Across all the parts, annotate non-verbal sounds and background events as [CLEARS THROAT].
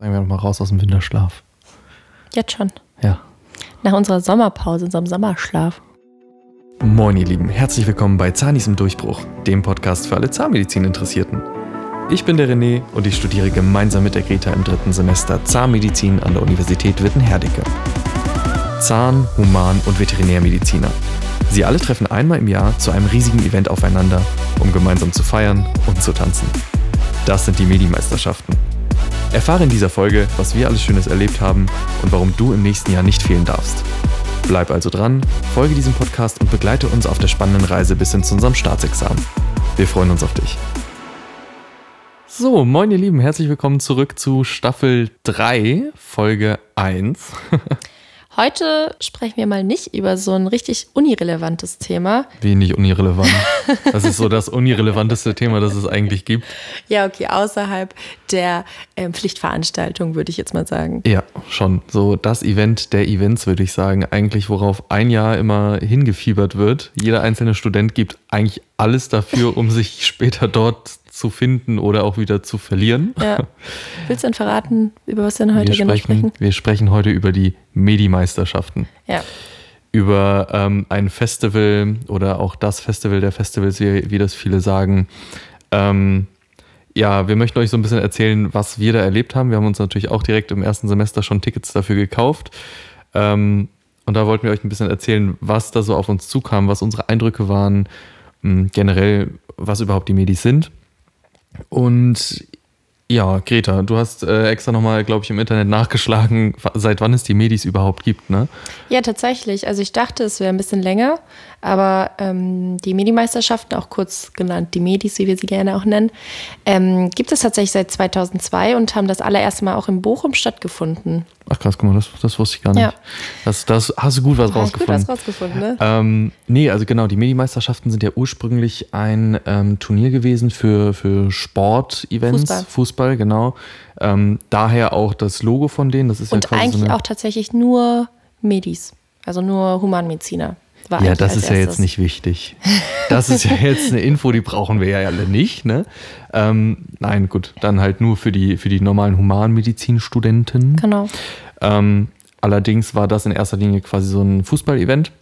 Sagen wir doch mal raus aus dem Winterschlaf. Jetzt schon. Ja. Nach unserer Sommerpause, unserem Sommerschlaf. Moin, ihr Lieben. Herzlich willkommen bei Zahnis im Durchbruch, dem Podcast für alle Zahnmedizin-Interessierten. Ich bin der René und ich studiere gemeinsam mit der Greta im dritten Semester Zahnmedizin an der Universität Witten-Herdecke. Zahn-, Human- und Veterinärmediziner. Sie alle treffen einmal im Jahr zu einem riesigen Event aufeinander, um gemeinsam zu feiern und zu tanzen. Das sind die Medimeisterschaften. Erfahre in dieser Folge, was wir alles Schönes erlebt haben und warum du im nächsten Jahr nicht fehlen darfst. Bleib also dran, folge diesem Podcast und begleite uns auf der spannenden Reise bis hin zu unserem Staatsexamen. Wir freuen uns auf dich. So, moin ihr Lieben, herzlich willkommen zurück zu Staffel 3, Folge 1. [LAUGHS] Heute sprechen wir mal nicht über so ein richtig unirelevantes Thema. Wenig unirelevant. Das ist so das unirelevanteste Thema, das es eigentlich gibt. Ja, okay, außerhalb der ähm, Pflichtveranstaltung, würde ich jetzt mal sagen. Ja, schon. So das Event der Events, würde ich sagen. Eigentlich, worauf ein Jahr immer hingefiebert wird. Jeder einzelne Student gibt eigentlich alles dafür, um sich später dort zu finden oder auch wieder zu verlieren. Ja. [LAUGHS] Willst du denn verraten, über was wir denn heute wir genau sprechen, sprechen? Wir sprechen heute über die Medi-Meisterschaften. Ja. Über ähm, ein Festival oder auch das Festival der Festivals, wie, wie das viele sagen. Ähm, ja, wir möchten euch so ein bisschen erzählen, was wir da erlebt haben. Wir haben uns natürlich auch direkt im ersten Semester schon Tickets dafür gekauft. Ähm, und da wollten wir euch ein bisschen erzählen, was da so auf uns zukam, was unsere Eindrücke waren, generell, was überhaupt die Medis sind. Und ja, Greta, du hast äh, extra nochmal, glaube ich, im Internet nachgeschlagen, seit wann es die Medis überhaupt gibt, ne? Ja, tatsächlich. Also ich dachte, es wäre ein bisschen länger, aber ähm, die Medimeisterschaften, auch kurz genannt die Medis, wie wir sie gerne auch nennen, ähm, gibt es tatsächlich seit 2002 und haben das allererste Mal auch in Bochum stattgefunden. Ach krass, guck mal, das, das wusste ich gar nicht. Ja. Das, das hast du gut was Ah, rausgefunden. Gut was rausgefunden, ne? Ähm, nee, also genau, die Medimeisterschaften sind ja ursprünglich ein ähm, Turnier gewesen für, für Sport-Events. Fußball. Fußball, genau. Ähm, daher auch das Logo von denen. Das ist Und ja quasi eigentlich so auch tatsächlich nur Medis, also nur Humanmediziner. War Ja, das ist ja jetzt erstes. nicht wichtig. Das ist ja jetzt eine Info, die brauchen wir ja alle nicht. Ne? Ähm, nein, gut, dann halt nur für die, für die normalen Humanmedizinstudenten. Genau. Ähm, allerdings war das in erster Linie quasi so ein Fußball-Event,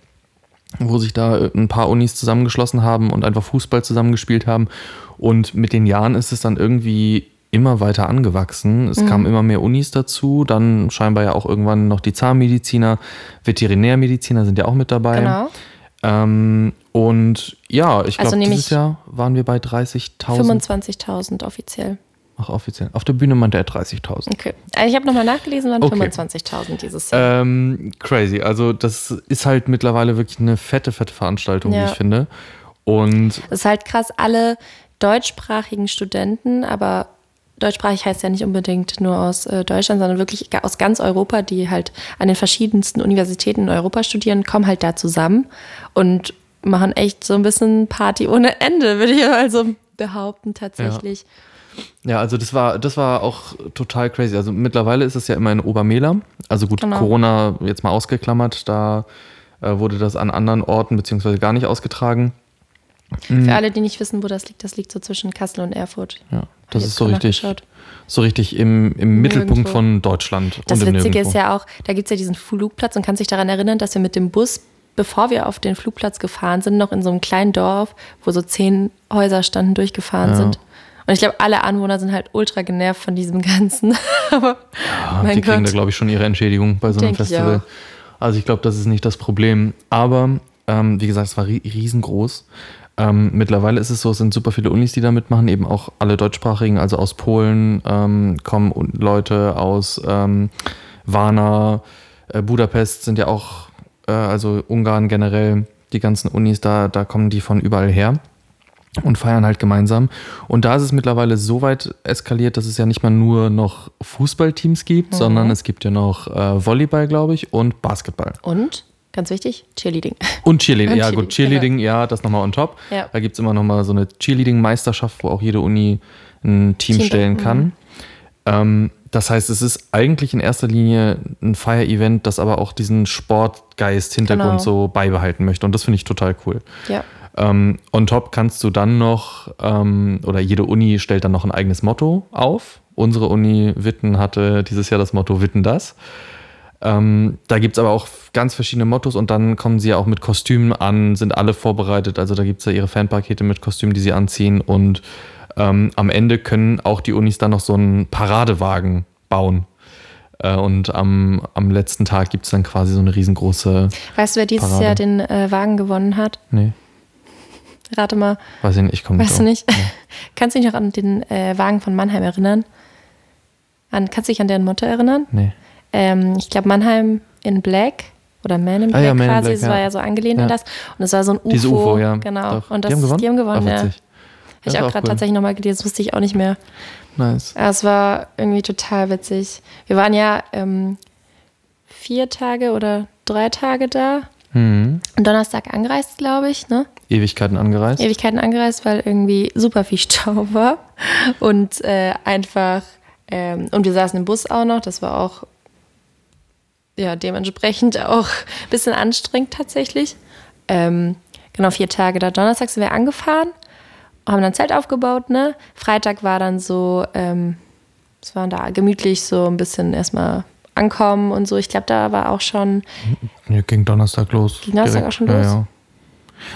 wo sich da äh, ein paar Unis zusammengeschlossen haben und einfach Fußball zusammengespielt haben. Und mit den Jahren ist es dann irgendwie immer weiter angewachsen. Es kamen immer mehr Unis dazu, dann scheinbar ja auch irgendwann noch die Zahnmediziner, Veterinärmediziner sind ja auch mit dabei. Genau. Ähm, und ja, ich Also glaube, nämlich dieses Jahr waren wir bei 30.000. 25.000 offiziell. Ach, offiziell. Auf der Bühne meinte er 30.000. Okay. Also ich habe nochmal nachgelesen, waren Okay. 25.000 dieses Jahr. Ähm, crazy. Also, das ist halt mittlerweile wirklich eine fette, fette Veranstaltung, wie Ja. ich finde. Und Es ist halt krass, alle deutschsprachigen Studenten, aber deutschsprachig heißt ja nicht unbedingt nur aus äh, Deutschland, sondern wirklich aus ganz Europa, die halt an den verschiedensten Universitäten in Europa studieren, kommen halt da zusammen und machen echt so ein bisschen Party ohne Ende, würde ich mal so behaupten, tatsächlich. ja, also das war, das war auch total crazy. Also mittlerweile ist es ja immer in Obermehler. Also gut, Genau. Corona jetzt mal ausgeklammert, da äh, wurde das an anderen Orten beziehungsweise gar nicht ausgetragen. Mhm. Für alle, die nicht wissen, wo das liegt, das liegt so zwischen Kassel und Erfurt. Ja, das ich ist so richtig, so richtig im, im Mittelpunkt von Deutschland. Das Witzige Nirgendwo. ist ja auch, da gibt es ja diesen Flugplatz und kann sich daran erinnern, dass wir mit dem Bus, bevor wir auf den Flugplatz gefahren sind, noch in so einem kleinen Dorf, wo so zehn Häuser standen, durchgefahren Ja. sind. Und ich glaube, alle Anwohner sind halt ultra genervt von diesem Ganzen. [LAUGHS] Aber Ja, die kriegen Gott. da, glaube ich, schon ihre Entschädigung bei so einem Denk ich Festival. auch. Also ich glaube, das ist nicht das Problem. Aber ähm, wie gesagt, es war ri riesengroß. Ähm, mittlerweile ist es so, es sind super viele Unis, die da mitmachen, eben auch alle deutschsprachigen, also aus Polen ähm, kommen Leute aus ähm, Varna, äh, Budapest sind ja auch, äh, also Ungarn generell, die ganzen Unis, da, da kommen die von überall her und feiern halt gemeinsam. Und da ist es mittlerweile so weit eskaliert, dass es ja nicht mal nur noch Fußballteams gibt, Mhm. sondern es gibt ja noch äh, Volleyball, glaube ich, und Basketball. und, ganz wichtig, Cheerleading. Und Cheerleading, Und ja gut, Cheerleading, Cheerleading, ja, das nochmal on top. Ja. Da gibt es immer nochmal so eine Cheerleading-Meisterschaft, wo auch jede Uni ein Team, Team, stellen mhm. kann. Ähm, das heißt, es ist eigentlich in erster Linie ein Fire-Event, das aber auch diesen Sportgeist, Hintergrund Genau. so beibehalten möchte. Und das finde ich total cool. Ja. Ähm, on top kannst du dann noch, ähm, oder jede Uni stellt dann noch ein eigenes Motto auf. Unsere Uni Witten hatte dieses Jahr das Motto Witten das. Ähm, da gibt es aber auch ganz verschiedene Mottos und dann kommen sie ja auch mit Kostümen an, sind alle vorbereitet. Also da gibt es ja ihre Fanpakete mit Kostümen, die sie anziehen und ähm, am Ende können auch die Unis dann noch so einen Paradewagen bauen. Äh, und am, am letzten Tag gibt es dann quasi so eine riesengroße. Weißt du, wer dieses Parade. Jahr den äh, Wagen gewonnen hat? Nee, Rate mal. weiß ich nicht, ich komme nicht Weißt du nicht? [LAUGHS] Kannst du dich noch an den äh, Wagen von Mannheim erinnern? An, kannst du dich an deren Motto erinnern? Nee. Ähm, ich glaube, Mannheim in Black oder Man in Ah Black ja, Man quasi. Black, das war ja. so angelehnt an das. Und es war so ein UFO. Diese UFO, ja. Genau. Doch. Und das, die haben gewonnen? Die haben gewonnen, Ach, ja. Habe ich auch gerade cool. tatsächlich nochmal gelesen, das wusste ich auch nicht mehr. Nice. Aber Es war irgendwie total witzig. Wir waren ja ähm, vier Tage oder drei Tage da. Mhm. Und Donnerstag angereist, glaube ich, ne? Ewigkeiten angereist. Ewigkeiten angereist, weil irgendwie super viel [LAUGHS] Stau war. Und äh, einfach, ähm, und wir saßen im Bus auch noch, das war auch ja, dementsprechend auch ein bisschen anstrengend tatsächlich. Ähm, genau, vier Tage da. Donnerstag sind wir angefahren, haben dann Zelt aufgebaut, ne? Freitag war dann so, ähm, es war da gemütlich so ein bisschen erstmal ankommen und so. Ich glaube, da war auch schon, [LAUGHS] Ja, ging Donnerstag los. Ging Donnerstag Direkt. auch schon los?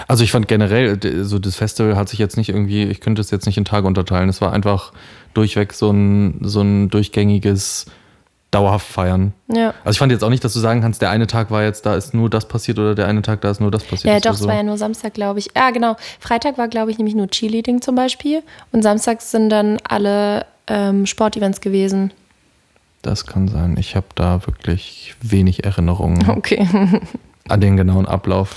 Also ich fand generell, so das Festival hat sich jetzt nicht irgendwie, ich könnte es jetzt nicht in Tage unterteilen. Es war einfach durchweg so ein, so ein durchgängiges dauerhaft feiern. ja. Also ich fand jetzt auch nicht, dass du sagen kannst, der eine Tag war jetzt, da ist nur das passiert oder der eine Tag, da ist nur das passiert. Ja, Das doch, es so. war ja nur Samstag, glaube ich. Ja, genau. Freitag war, glaube ich, nämlich nur Cheerleading zum Beispiel. Und samstags sind dann alle ähm, Sportevents gewesen. Das kann sein. Ich habe da wirklich wenig Erinnerungen [LAUGHS] Okay. An den genauen Ablauf.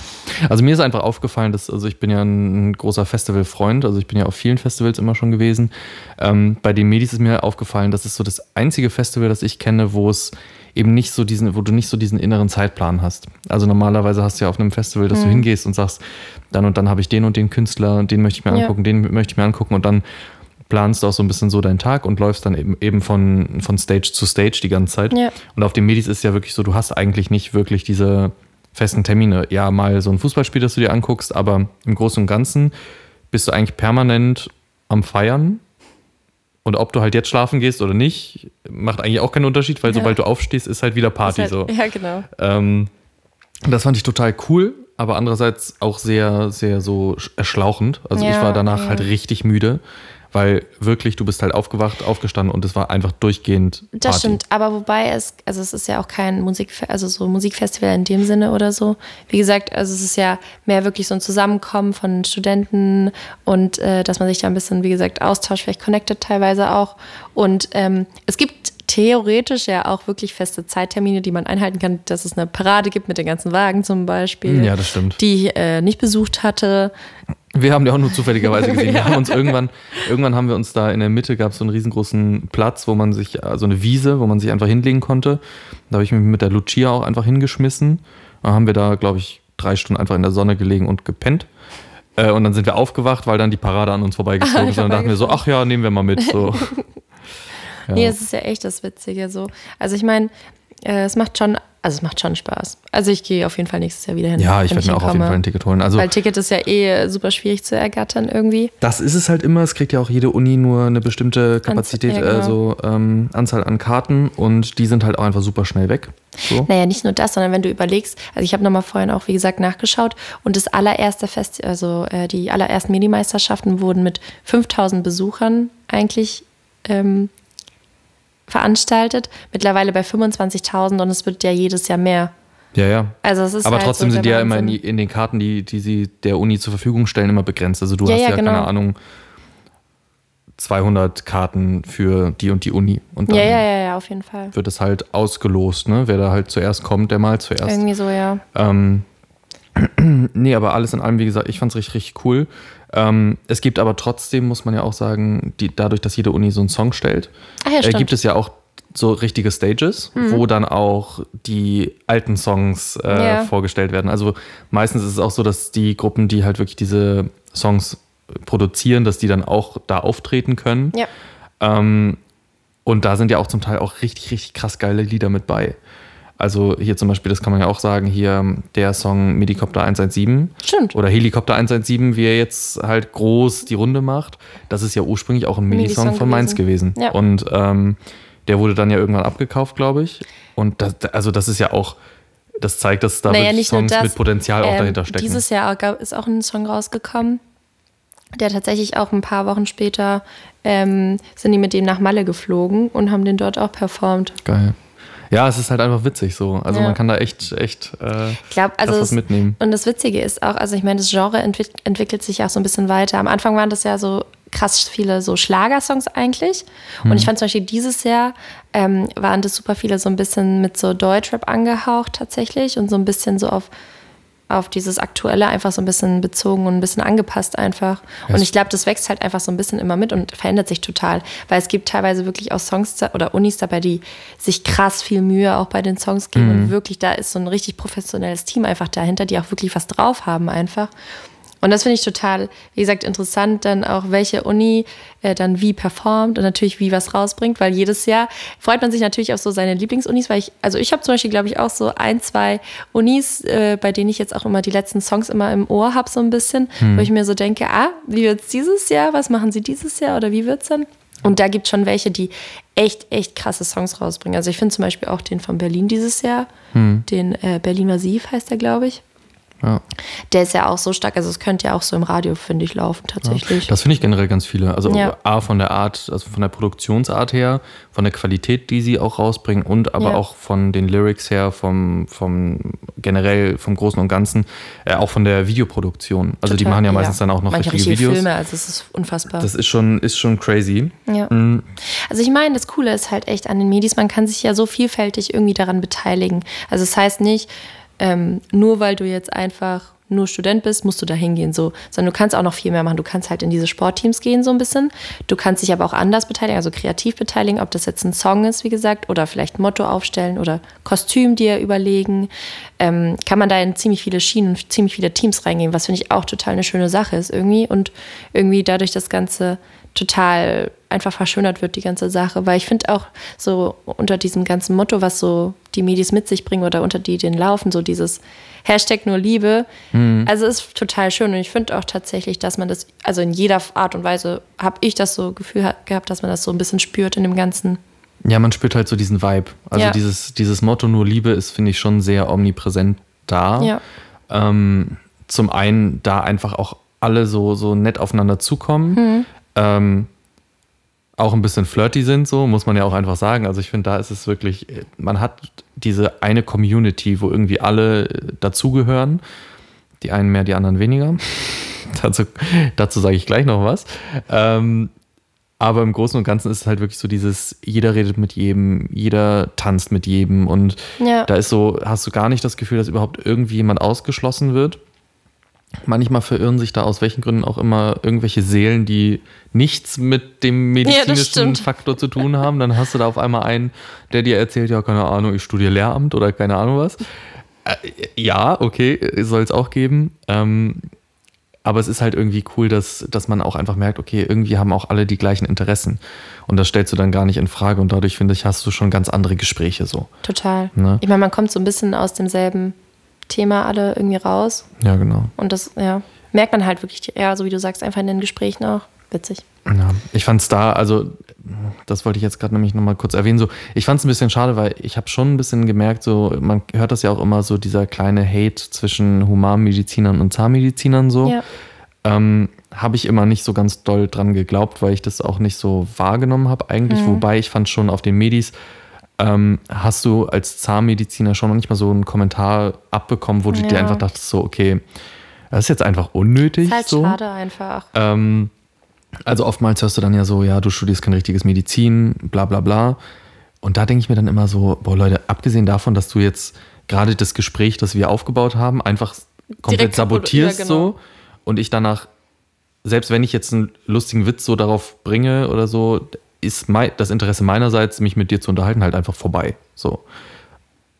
Also mir ist einfach aufgefallen, dass, also ich bin ja ein großer Festivalfreund, also ich bin ja auf vielen Festivals immer schon gewesen. Ähm, bei den Medis ist mir aufgefallen, das ist so das einzige Festival, das ich kenne, wo es eben nicht so diesen, wo du nicht so diesen inneren Zeitplan hast. Also normalerweise hast du ja auf einem Festival, dass du hingehst und sagst, dann und dann habe ich den und den Künstler, den möchte ich mir Ja. angucken, den möchte ich mir angucken und dann planst du auch so ein bisschen so deinen Tag und läufst dann eben, eben von, von Stage zu Stage die ganze Zeit. Ja. Und auf den Medis ist ja wirklich so, du hast eigentlich nicht wirklich diese festen Termine. Ja, mal so ein Fußballspiel, das du dir anguckst, aber im Großen und Ganzen bist du eigentlich permanent am Feiern. Und ob du halt jetzt schlafen gehst oder nicht, macht eigentlich auch keinen Unterschied, weil Ja. sobald du aufstehst, ist halt wieder Party Ist so. halt, Ja, genau. Ähm, das fand ich total cool, aber andererseits auch sehr, sehr so sch- erschlauchend. Also ich Ja, war danach ja. halt richtig müde, weil wirklich, du bist halt aufgewacht, aufgestanden und es war einfach durchgehend Party. Das stimmt, aber wobei es, also es ist ja auch kein Musik, also so Musikfestival in dem Sinne oder so. Wie gesagt, also es ist ja mehr wirklich so ein Zusammenkommen von Studenten und äh, dass man sich da ein bisschen, wie gesagt, austauscht, vielleicht connected teilweise auch. Und ähm, es gibt theoretisch ja auch wirklich feste Zeittermine, die man einhalten kann, dass es eine Parade gibt mit den ganzen Wagen zum Beispiel. Ja, das stimmt. Die ich äh, nicht besucht hatte. Wir haben die auch nur zufälligerweise gesehen. Wir [LAUGHS] haben uns irgendwann, irgendwann haben wir uns da in der Mitte gab es so einen riesengroßen Platz, wo man sich, äh, so eine Wiese, wo man sich einfach hinlegen konnte. Da habe ich mich mit der Lucia auch einfach hingeschmissen. Dann haben wir da, glaube ich, drei Stunden einfach in der Sonne gelegen und gepennt. Äh, und dann sind wir aufgewacht, weil dann die Parade an uns vorbeigeflogen ist. Und dann dachten wir so, ach ja, nehmen wir mal mit. So. [LAUGHS] Ja. Nee, es ist ja echt das Witzige so. Also ich meine, äh, es macht schon, also es macht schon Spaß. Also ich gehe auf jeden Fall nächstes Jahr wieder hin. ja, ich werde mir auch auf jeden. Fall ein Ticket holen. Also Weil Ticket ist ja eh super schwierig zu ergattern irgendwie. Das ist es halt immer. Es kriegt ja auch jede Uni nur eine bestimmte Kapazität, ja, genau. also ähm, Anzahl an Karten und die sind halt auch einfach super schnell weg. So. Naja, nicht nur das, sondern wenn du überlegst, also ich habe nochmal vorhin auch, wie gesagt, nachgeschaut und das allererste Fest, also äh, die allerersten Minimeisterschaften wurden mit 5000 Besuchern eigentlich ähm, veranstaltet. Mittlerweile bei 25.000 und es wird ja jedes Jahr mehr. Ja, ja. Also es ist Aber halt trotzdem so sind die ja immer in, in den Karten, die, die sie der Uni zur Verfügung stellen, immer begrenzt. Also du Ja, hast ja, ja, genau. keine Ahnung, 200 Karten für die und die Uni. Und dann Ja, ja, ja, ja, auf jeden Fall. wird es halt ausgelost, ne? Wer da halt zuerst kommt, der mal zuerst. Irgendwie so, ja. Ähm, [CLEARS THROAT] nee, aber alles in allem, wie gesagt, ich fand es richtig, richtig cool. Ähm, es gibt aber trotzdem, muss man ja auch sagen, die, dadurch, dass jede Uni so einen Song stellt, ja, äh, gibt es ja auch so richtige Stages, wo dann auch die alten Songs äh, Ja. vorgestellt werden. Also meistens ist es auch so, dass die Gruppen, die halt wirklich diese Songs produzieren, dass die dann auch da auftreten können. Ja. Ähm, und da sind ja auch zum Teil auch richtig, richtig krass geile Lieder mit bei. Also hier zum Beispiel, das kann man ja auch sagen, hier der Song Medikopter 117 Stimmt. oder Helikopter 117, wie er jetzt halt groß die Runde macht, das ist ja ursprünglich auch ein Midi-Song Midi-Song von Mainz gewesen. Ja. Und ähm, der wurde dann ja irgendwann abgekauft, glaube ich. Und das, also das ist ja auch, das zeigt, dass da Naja, wirklich Songs das, mit Potenzial auch ähm, dahinter stecken. Dieses Jahr gab- ist auch ein Song rausgekommen, der tatsächlich auch ein paar Wochen später ähm, sind die mit dem nach Malle geflogen und haben den dort auch performt. Geil. Ja, es ist halt einfach witzig so. Also Ja. man kann da echt, echt äh, Ich glaube, also was mitnehmen. Und das Witzige ist auch, also ich meine, das Genre entwick entwickelt sich auch so ein bisschen weiter. Am Anfang waren das ja so krass viele so Schlagersongs eigentlich. Und Mhm. ich fand zum Beispiel dieses Jahr ähm, waren das super viele so ein bisschen mit so Deutschrap angehaucht tatsächlich und so ein bisschen so auf auf dieses Aktuelle einfach so ein bisschen bezogen und ein bisschen angepasst einfach. Und ich glaube, das wächst halt einfach so ein bisschen immer mit und verändert sich total. Weil es gibt teilweise wirklich auch Songs oder Unis dabei, die sich krass viel Mühe auch bei den Songs geben. Und wirklich, da ist so ein richtig professionelles Team einfach dahinter, die auch wirklich was drauf haben einfach. Und das finde ich total, wie gesagt, interessant, dann auch, welche Uni äh, dann wie performt und natürlich wie was rausbringt, weil jedes Jahr freut man sich natürlich auf so seine Lieblingsunis, weil ich, also ich habe zum Beispiel, glaube ich, auch so ein, zwei Unis, äh, bei denen ich jetzt auch immer die letzten Songs immer im Ohr habe, so ein bisschen, wo ich mir so denke, ah, wie wird's dieses Jahr, was machen sie dieses Jahr oder wie wird's dann? Und da gibt es schon welche, die echt, echt krasse Songs rausbringen. Also ich finde zum Beispiel auch den von Berlin dieses Jahr, den äh, Berlin Massiv heißt der, glaube ich. Ja. Der ist ja auch so stark, also es könnte ja auch so im Radio, finde ich, laufen tatsächlich. Das finde ich generell ganz viele. Also Ja. A, von der Art, also von der Produktionsart her, von der Qualität, die sie auch rausbringen und aber Ja. auch von den Lyrics her, vom, vom generell vom Großen und Ganzen, äh, auch von der Videoproduktion. Also die Total, machen ja meistens dann auch noch Manche richtige richtige Videos. Filme, also es ist unfassbar. Das ist schon, ist schon crazy. ja. Also ich meine, das Coole ist halt echt an den Medis, man kann sich ja so vielfältig irgendwie daran beteiligen. Also es heißt nicht, ähm, nur weil du jetzt einfach nur Student bist, musst du da hingehen, so, sondern du kannst auch noch viel mehr machen. Du kannst halt in diese Sportteams gehen, so ein bisschen. Du kannst dich aber auch anders beteiligen, also kreativ beteiligen, ob das jetzt ein Song ist, wie gesagt, oder vielleicht ein Motto aufstellen oder Kostüm dir überlegen. Ähm, kann man da in ziemlich viele Schienen ziemlich viele Teams reingehen, was finde ich auch total eine schöne Sache ist irgendwie und irgendwie dadurch das Ganze total einfach verschönert wird, die ganze Sache. Weil ich finde auch so unter diesem ganzen Motto, was so die Medis mit sich bringen oder unter die den laufen, so dieses Hashtag nur Liebe, also ist total schön. Und ich finde auch tatsächlich, dass man das, also in jeder Art und Weise habe ich das so Gefühl ha- gehabt, dass man das so ein bisschen spürt in dem Ganzen. Ja, man spürt halt so diesen Vibe. Also Ja. dieses, dieses Motto nur Liebe ist, finde ich, schon sehr omnipräsent da. Ja. Ähm, zum einen, da einfach auch alle so, so nett aufeinander zukommen. Mhm. Ähm, auch ein bisschen flirty sind, so muss man ja auch einfach sagen. Also ich finde, da ist es wirklich, man hat diese eine Community, wo irgendwie alle dazugehören. Die einen mehr, die anderen weniger. [LAUGHS] dazu dazu sage ich gleich noch was. Ähm, aber im Großen und Ganzen ist es halt wirklich so dieses, jeder redet mit jedem, jeder tanzt mit jedem und Ja. da ist so, hast du gar nicht das Gefühl, dass überhaupt irgendwie jemand ausgeschlossen wird. Manchmal verirren sich da aus welchen Gründen auch immer irgendwelche Seelen, die nichts mit dem medizinischen stimmt. Faktor zu tun haben. Dann hast du da auf einmal einen, der dir erzählt, ja, keine Ahnung, ich studiere Lehramt oder keine Ahnung was. Äh, ja, okay, soll es auch geben. Ähm, aber es ist halt irgendwie cool, dass, dass man auch einfach merkt, okay, irgendwie haben auch alle die gleichen Interessen. Und das stellst du dann gar nicht in Frage. Und dadurch, finde ich, hast du schon ganz andere Gespräche so. Total. Ne? Ich meine, man kommt so ein bisschen aus demselben Thema alle irgendwie raus. Ja, genau. Und das, ja, merkt man halt wirklich, ja, so wie du sagst, einfach in den Gesprächen auch. Witzig. Ja, ich fand es da, also das wollte ich jetzt gerade nämlich nochmal kurz erwähnen, so ich fand es ein bisschen schade, weil ich habe schon ein bisschen gemerkt, so man hört das ja auch immer so, dieser kleine Hate zwischen Humanmedizinern und Zahnmedizinern so. Ja. Ähm, habe ich immer nicht so ganz doll dran geglaubt, weil ich das auch nicht so wahrgenommen habe eigentlich. Mhm. Wobei ich fand schon auf den Medis, ähm, hast du als Zahnmediziner schon manchmal so einen Kommentar abbekommen, wo du dir Ja. einfach dachtest, so, okay, das ist jetzt einfach unnötig. Ist halt so. schade einfach. Ähm, also oftmals hörst du dann ja so, ja, du studierst kein richtiges Medizin, bla bla bla. Und da denke ich mir dann immer so, boah Leute, abgesehen davon, dass du jetzt gerade das Gespräch, das wir aufgebaut haben, einfach komplett Direkt sabotierst ja, genau. so und ich danach, selbst wenn ich jetzt einen lustigen Witz so darauf bringe oder so, ist mei das Interesse meinerseits, mich mit dir zu unterhalten, halt einfach vorbei. So.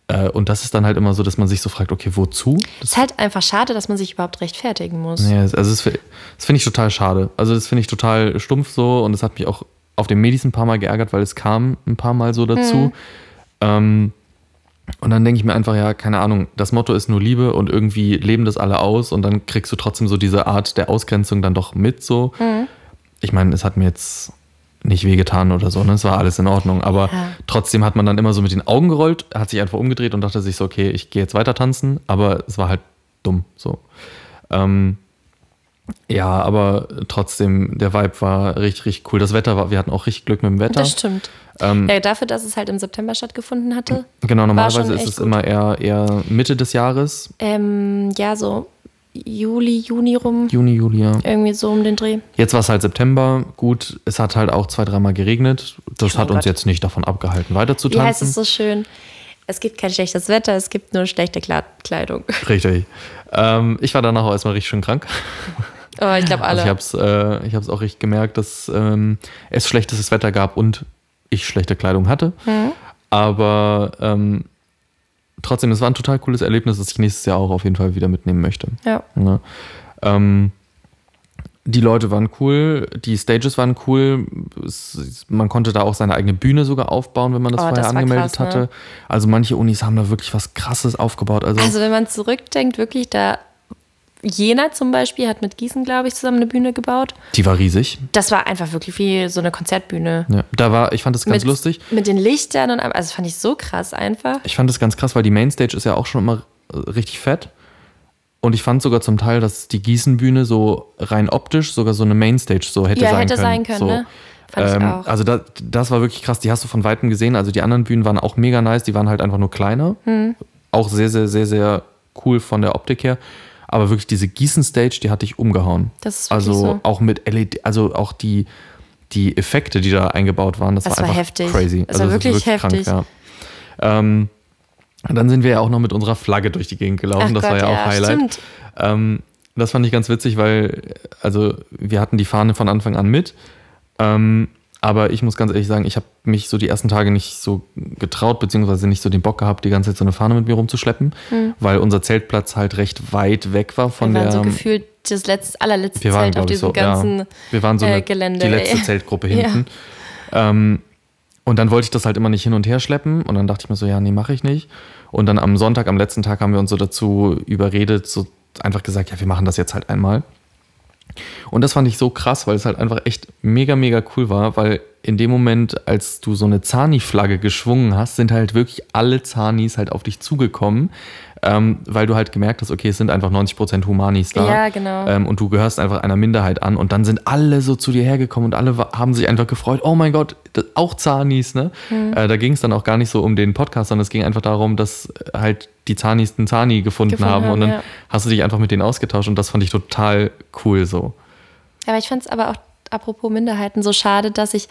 Äh, und das ist dann halt immer so, dass man sich so fragt, okay, wozu? Das Ist halt einfach schade, dass man sich überhaupt rechtfertigen muss. ja, also das, das finde ich total schade. Also das finde ich total stumpf so und das hat mich auch auf dem Medis ein paar Mal geärgert, weil es kam ein paar Mal so dazu. Ähm, Und dann denke ich mir einfach, ja, keine Ahnung, das Motto ist nur Liebe und irgendwie leben das alle aus und dann kriegst du trotzdem so diese Art der Ausgrenzung dann doch mit so. Mhm. Ich meine, es hat mir jetzt nicht wehgetan oder so, ne? Es war alles in Ordnung. Aber Ja. trotzdem hat man dann immer so mit den Augen gerollt, hat sich einfach umgedreht und dachte sich so, okay, ich gehe jetzt weiter tanzen, aber es war halt dumm so. Ähm, ja, aber trotzdem, der Vibe war richtig, richtig cool. Das Wetter war, wir hatten auch richtig Glück mit dem Wetter. Das stimmt. Ähm, Ja, dafür, dass es halt im September stattgefunden hatte. genau, normalerweise ist es gut. immer eher, eher Mitte des Jahres, Ähm, ja, so Juli, Juni rum. Juni, Juli, ja. Irgendwie so um den Dreh. Jetzt war es halt September. Gut, es hat halt auch zwei, dreimal geregnet. Das Ja, hat mein uns Gott. jetzt nicht davon abgehalten, weiter zu Wie heißt tanzen. es so schön? Es gibt kein schlechtes Wetter, es gibt nur schlechte Kleidung. [LAUGHS] Richtig. Ähm, ich war danach auch erstmal richtig schön krank. Oh, ich glaube [LAUGHS] alle. Also ich habe es äh, ich auch richtig gemerkt, dass ähm, es schlechtes Wetter gab und ich schlechte Kleidung hatte. Mhm. Aber ähm, trotzdem, es war ein total cooles Erlebnis, das ich nächstes Jahr auch auf jeden Fall wieder mitnehmen möchte. ja. Ne? Ähm, die Leute waren cool, die Stages waren cool. Es, man konnte da auch seine eigene Bühne sogar aufbauen, wenn man das Oh, vorher das angemeldet krass, ne? hatte. Also manche Unis haben da wirklich was Krasses aufgebaut. Also, Also wenn man zurückdenkt, wirklich da Jena zum Beispiel hat mit Gießen, glaube ich, zusammen eine Bühne gebaut. die war riesig. Das war einfach wirklich wie so eine Konzertbühne. Ja, da war, ich fand das ganz mit, lustig. Mit den Lichtern und allem. Also das fand ich so krass einfach. Ich fand das ganz krass, weil die Mainstage ist ja auch schon immer äh, richtig fett. Und ich fand sogar zum Teil, dass die Gießenbühne so rein optisch sogar so eine Mainstage so hätte Ja, sein hätte können. sein können, so. ne? Fand ich Ähm, auch. Also das, das war wirklich krass. Die hast du von Weitem gesehen. Also die anderen Bühnen waren auch mega nice. Die waren halt einfach nur kleiner. Hm. Auch sehr, sehr, sehr, sehr cool von der Optik her. Aber wirklich diese Gießen-Stage, die hatte ich umgehauen. Das ist wirklich also so. auch mit LED, also auch die, die Effekte, die da eingebaut waren, das, Das war war einfach heftig. crazy. Das war Also wirklich heftig. Krank, ja. ähm, und dann sind wir ja auch noch mit unserer Flagge durch die Gegend gelaufen. Ach das Gott, war ja auch ja, Highlight. stimmt. Ähm, das fand ich ganz witzig, weil, also, wir hatten die Fahne von Anfang an mit. Ähm, aber ich muss ganz ehrlich sagen, ich habe mich so die ersten Tage nicht so getraut, beziehungsweise nicht so den Bock gehabt, die ganze Zeit so eine Fahne mit mir rumzuschleppen, weil unser Zeltplatz halt recht weit weg war von. Wir waren der. so gefühlt das letzte, allerletzte wir waren, Zelt auf diesem so. ganzen ja, wir waren so äh, eine, Gelände. die letzte ey. [LAUGHS] Zeltgruppe Ja. hinten. Ähm, und dann wollte ich das halt immer nicht hin und her schleppen. Und dann dachte ich mir so, ja, nee, mache ich nicht. Und dann am Sonntag, am letzten Tag, haben wir uns so dazu überredet, so einfach gesagt, ja, wir machen das jetzt halt einmal. Und das fand ich so krass, weil es halt einfach echt mega, mega cool war, weil in dem Moment, als du so eine Zani-Flagge geschwungen hast, sind halt wirklich alle Zanis halt auf dich zugekommen, ähm, weil du halt gemerkt hast, okay, es sind einfach 90% Humanis da. Ja, genau. Ähm, und du gehörst einfach einer Minderheit an. Und dann sind alle so zu dir hergekommen und alle haben sich einfach gefreut, oh mein Gott, das, auch Zanis, ne? Hm. Äh, da ging es dann auch gar nicht so um den Podcast, sondern es ging einfach darum, dass äh, halt die Zanis einen Zani gefunden, Gefunden haben. haben, Und dann ja. hast du dich einfach mit denen ausgetauscht und das fand ich total cool so. Aber ich fand es aber auch, apropos Minderheiten, so schade, dass ich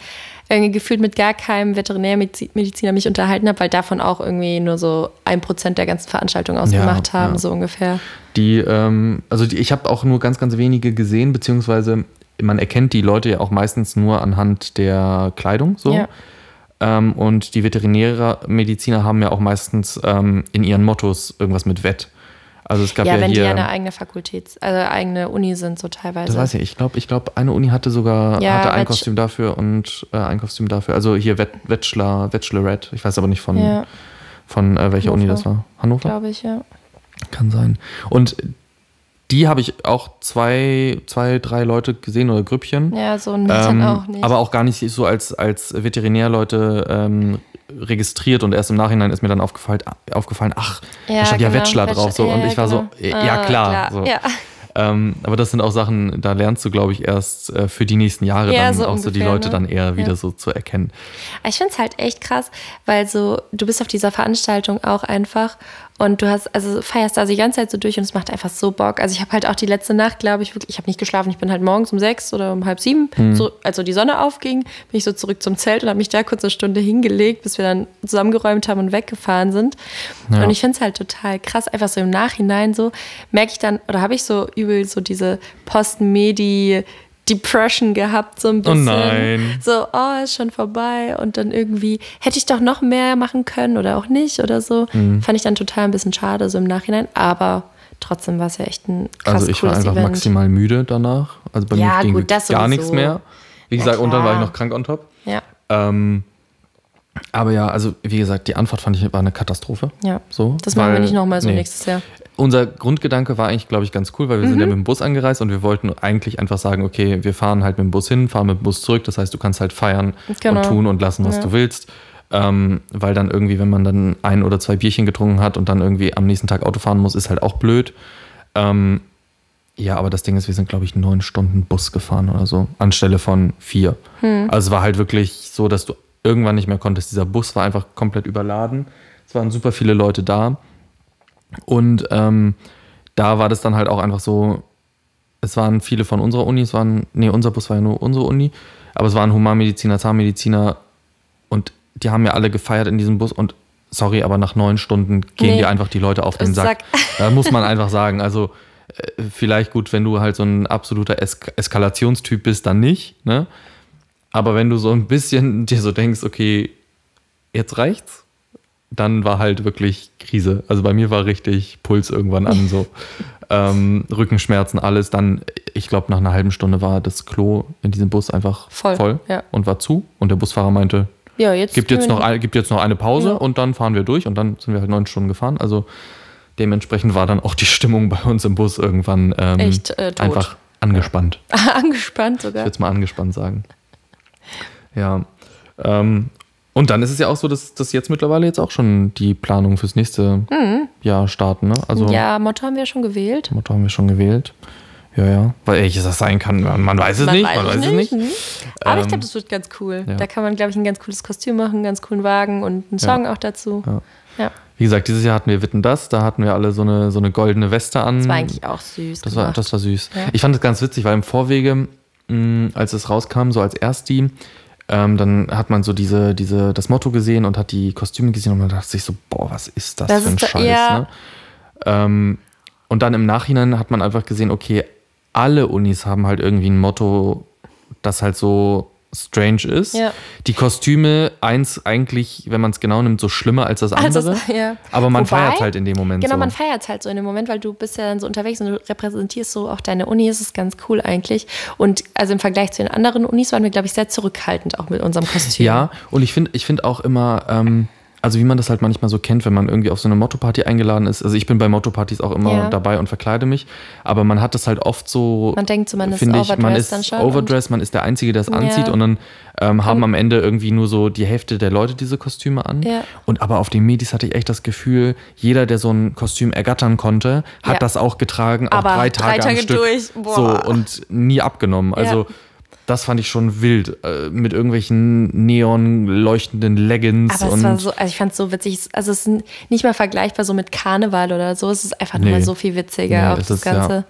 irgendwie gefühlt mit gar keinem Veterinärmediziner mich unterhalten habe, weil davon auch irgendwie nur so ein Prozent der ganzen Veranstaltung ausgemacht Ja, haben, ja. so ungefähr. Die, ähm, also die, ich habe auch nur ganz, ganz wenige gesehen, beziehungsweise man erkennt die Leute ja auch meistens nur anhand der Kleidung so. Ja. Ähm, und die Veterinärmediziner haben ja auch meistens ähm, in ihren Mottos irgendwas mit Wett. Also es gab ja, Ja, wenn die hier. ja eine eigene Fakultät, also eigene Uni sind, so teilweise. das weiß ich. Ich glaube, ich glaube, eine Uni hatte sogar Ja, hatte ein Wetsch- Kostüm dafür und äh, ein Kostüm dafür. Also hier Bachelor, Bachelorette. Ich weiß aber nicht von, Ja, von äh, welcher Uni Hannover. das war. Hannover? glaube ich, ja. Kann sein. Und die habe ich auch zwei, zwei, drei Leute gesehen oder Grüppchen. Ja, so ein Ähm, auch nicht. aber auch gar nicht so als, als Veterinärleute ähm, registriert und erst im Nachhinein ist mir dann aufgefallen, aufgefallen ach, da stand ja genau, Bachelor drauf. So. Bachelor, Und ich war so, genau. ja Ah, klar. So. Ja. Ähm, aber das sind auch Sachen, da lernst du, glaube ich, erst äh, für die nächsten Jahre Ja, dann so auch so die ungefähr, Leute ne? dann eher wieder Ja. so zu erkennen. Ich finde es halt echt krass, weil so, du bist auf dieser Veranstaltung auch einfach und du hast, also feierst da die ganze Zeit so durch und es macht einfach so Bock. Also ich habe halt auch die letzte Nacht, glaube ich, wirklich, ich habe nicht geschlafen, ich bin halt morgens um sechs oder um halb sieben, Mhm. so, also die Sonne aufging, bin ich so zurück zum Zelt und habe mich da kurz eine Stunde hingelegt, bis wir dann zusammengeräumt haben und weggefahren sind. Ja. Und ich finde es halt total krass, einfach so im Nachhinein so, merke ich dann, oder habe ich so übel so diese Post-Medi- Depression gehabt, so ein Oh bisschen. nein. So, oh, ist schon vorbei. Und dann irgendwie, hätte ich doch noch mehr machen können oder auch nicht oder so. Mhm. Fand ich dann total ein bisschen schade, so im Nachhinein. Aber trotzdem war es ja echt ein krass Also ich war einfach Event. maximal müde danach. Also bei Ja, mir ging gut, gar nichts mehr. Wie Ja, gesagt, und dann war ich noch krank on top. Ja. Ähm, Aber ja, also wie gesagt, die Anfahrt fand ich war eine Katastrophe. Ja. So, Das machen wir nicht nochmal so nee. nächstes Jahr. Unser Grundgedanke war eigentlich, glaube ich, ganz cool, weil wir sind Mhm. ja mit dem Bus angereist und wir wollten eigentlich einfach sagen, okay, wir fahren halt mit dem Bus hin, fahren mit dem Bus zurück. Das heißt, du kannst halt feiern Genau. und tun und lassen, was Ja. du willst. Ähm, weil dann irgendwie, wenn man dann ein oder zwei Bierchen getrunken hat und dann irgendwie am nächsten Tag Auto fahren muss, ist halt auch blöd. Ähm, ja, aber das Ding ist, wir sind, glaube ich, neun Stunden Bus gefahren oder so, anstelle von vier. Hm. Also es war halt wirklich so, dass du irgendwann nicht mehr konntest. Dieser Bus war einfach komplett überladen. Es waren super viele Leute da. Und ähm, da war das dann halt auch einfach so, es waren viele von unserer Uni, es waren, nee, unser Bus war ja nur unsere Uni, aber es waren Humanmediziner, Zahnmediziner und die haben ja alle gefeiert in diesem Bus und sorry, aber nach neun Stunden gehen Nee. dir einfach die Leute auf den Sack. Sack. Da muss man einfach sagen, also äh, vielleicht gut, wenn du halt so ein absoluter es Eskalationstyp bist, dann nicht, ne? Aber wenn du so ein bisschen [LAUGHS] dir so denkst, okay, jetzt reicht's, dann war halt wirklich Krise. Also bei mir war richtig Puls irgendwann an, so [LAUGHS] ähm, Rückenschmerzen, alles. Dann, ich glaube, nach einer halben Stunde war das Klo in diesem Bus einfach Voll, voll, ja. und war zu. Und der Busfahrer meinte, Ja, jetzt. gibt jetzt, noch ein, gibt jetzt noch eine Pause Ja. und dann fahren wir durch. Und dann sind wir halt neun Stunden gefahren. Also dementsprechend war dann auch die Stimmung bei uns im Bus irgendwann ähm, Echt, äh, einfach angespannt. [LAUGHS] angespannt Ich sogar. würde es mal angespannt sagen. Ja. Ähm, und dann ist es ja auch so, dass, dass jetzt mittlerweile jetzt auch schon die Planung fürs nächste Jahr starten. Ne? Also Mhm. ja, Motto haben wir schon gewählt. Motto haben wir schon gewählt. Ja, ja. Weil welches das sein kann, man, man weiß es nicht. Man weiß es nicht. Mhm. Aber ich Ähm, glaube, das wird ganz cool. ja. Da kann man, glaube ich, ein ganz cooles Kostüm machen, einen ganz coolen Wagen und einen Song auch dazu. Ja. Ja. Wie gesagt, dieses Jahr hatten wir Witten das. Da hatten wir alle so eine, so eine goldene Weste an. Das war eigentlich auch süß. Das war, das war süß. Ja. Ich fand das ganz witzig, weil im Vorwege, mh, als es rauskam, so als Ersti, ähm, dann hat man so diese, diese, das Motto gesehen und hat die Kostüme gesehen und man dachte sich so, boah, was ist das, Das für ein Scheiß, ja. ne? ähm, Und dann im Nachhinein hat man einfach gesehen, okay, alle Unis haben halt irgendwie ein Motto, das halt so strange ist. Ja. Die Kostüme, eins eigentlich, wenn man es genau nimmt, so schlimmer als das andere. das- [LAUGHS] ja. Aber man feiert halt in dem Moment Genau, so. man feiert es halt so in dem Moment, weil du bist ja dann so unterwegs und du repräsentierst so auch deine Uni. Das ist ganz cool eigentlich. Und also im Vergleich zu den anderen Unis waren wir, glaube ich, sehr zurückhaltend auch mit unserem Kostüm. Ja, und ich finde ich find auch immer, ähm, also wie man das halt manchmal so kennt, wenn man irgendwie auf so eine Motto-Party eingeladen ist. Also ich bin bei Motto-Partys auch immer Ja. dabei und verkleide mich, aber man hat das halt oft so. Man denkt so, man ist finde ich, man overdressed ist dann schon overdressed, man ist der Einzige, der es Ja. anzieht und dann ähm, haben am Ende irgendwie nur so die Hälfte der Leute diese Kostüme an. Ja. Und aber auf den Medis hatte ich echt das Gefühl, jeder, der so ein Kostüm ergattern konnte, hat das auch getragen, auch Aber drei drei Tage, am Tage Stück. durch, boah. So und nie abgenommen. Also das fand ich schon wild. Äh, mit irgendwelchen neon leuchtenden Leggings Aber es war so, also ich fand es so witzig. Also es ist nicht mal vergleichbar so mit Karneval oder so. Es ist einfach Nee. nochmal so viel witziger, Nee, auch das ist, ja. Ganze.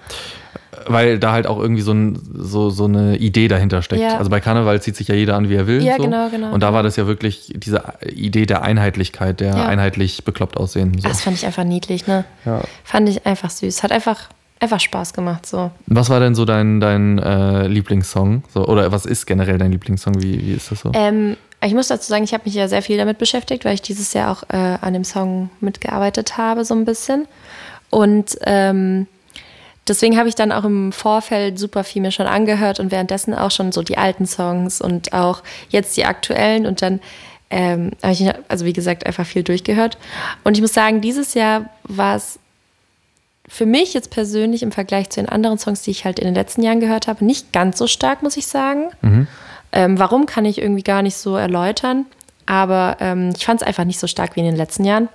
weil da halt auch irgendwie so, ein, so, so eine Idee dahinter steckt. Ja. Also bei Karneval zieht sich ja jeder an, wie er will. Ja, so. genau, genau. Und da war das ja wirklich diese Idee der Einheitlichkeit, der Ja. einheitlich bekloppt aussehen. So. Das fand ich einfach niedlich, ne? Ja. Fand ich einfach süß. Hat einfach, einfach Spaß gemacht, so. Was war denn so dein, dein äh, Lieblingssong? So, oder was ist generell dein Lieblingssong? Wie, wie ist das so? Ähm, ich muss dazu sagen, ich habe mich ja sehr viel damit beschäftigt, weil ich dieses Jahr auch äh, an dem Song mitgearbeitet habe, so ein bisschen. Und ähm, deswegen habe ich dann auch im Vorfeld super viel mir schon angehört und währenddessen auch schon so die alten Songs und auch jetzt die aktuellen und dann ähm, habe ich, also wie gesagt, einfach viel durchgehört. Und ich muss sagen, dieses Jahr war es für mich jetzt persönlich im Vergleich zu den anderen Songs, die ich halt in den letzten Jahren gehört habe, nicht ganz so stark, muss ich sagen. Ähm, warum kann ich irgendwie gar nicht so erläutern, aber ähm, ich fand es einfach nicht so stark wie in den letzten Jahren.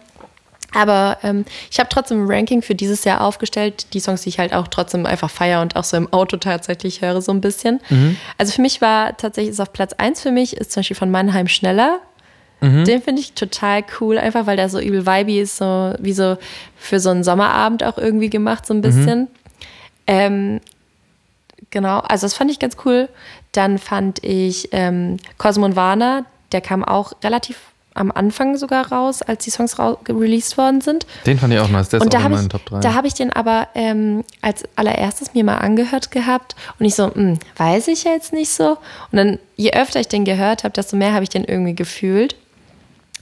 Aber ähm, ich habe trotzdem ein Ranking für dieses Jahr aufgestellt, die Songs, die ich halt auch trotzdem einfach feiere und auch so im Auto tatsächlich höre, so ein bisschen. Also für mich war tatsächlich, ist auf Platz 1 für mich, ist zum Beispiel von Mannheim Schneller. Den finde ich total cool, einfach weil der so übel vibey ist, so wie so für so einen Sommerabend auch irgendwie gemacht, so ein bisschen. Ähm, genau, also das fand ich ganz cool. Dann fand ich ähm, Cosmo und Warner, der kam auch relativ am Anfang sogar raus, als die Songs released worden sind. Den fand ich auch nice. Der ist Und auch da in habe meinen ich, Top 3. da habe ich den aber ähm, als allererstes mir mal angehört gehabt und ich so, hm, weiß ich jetzt nicht so. Und dann, je öfter ich den gehört habe, desto mehr habe ich den irgendwie gefühlt.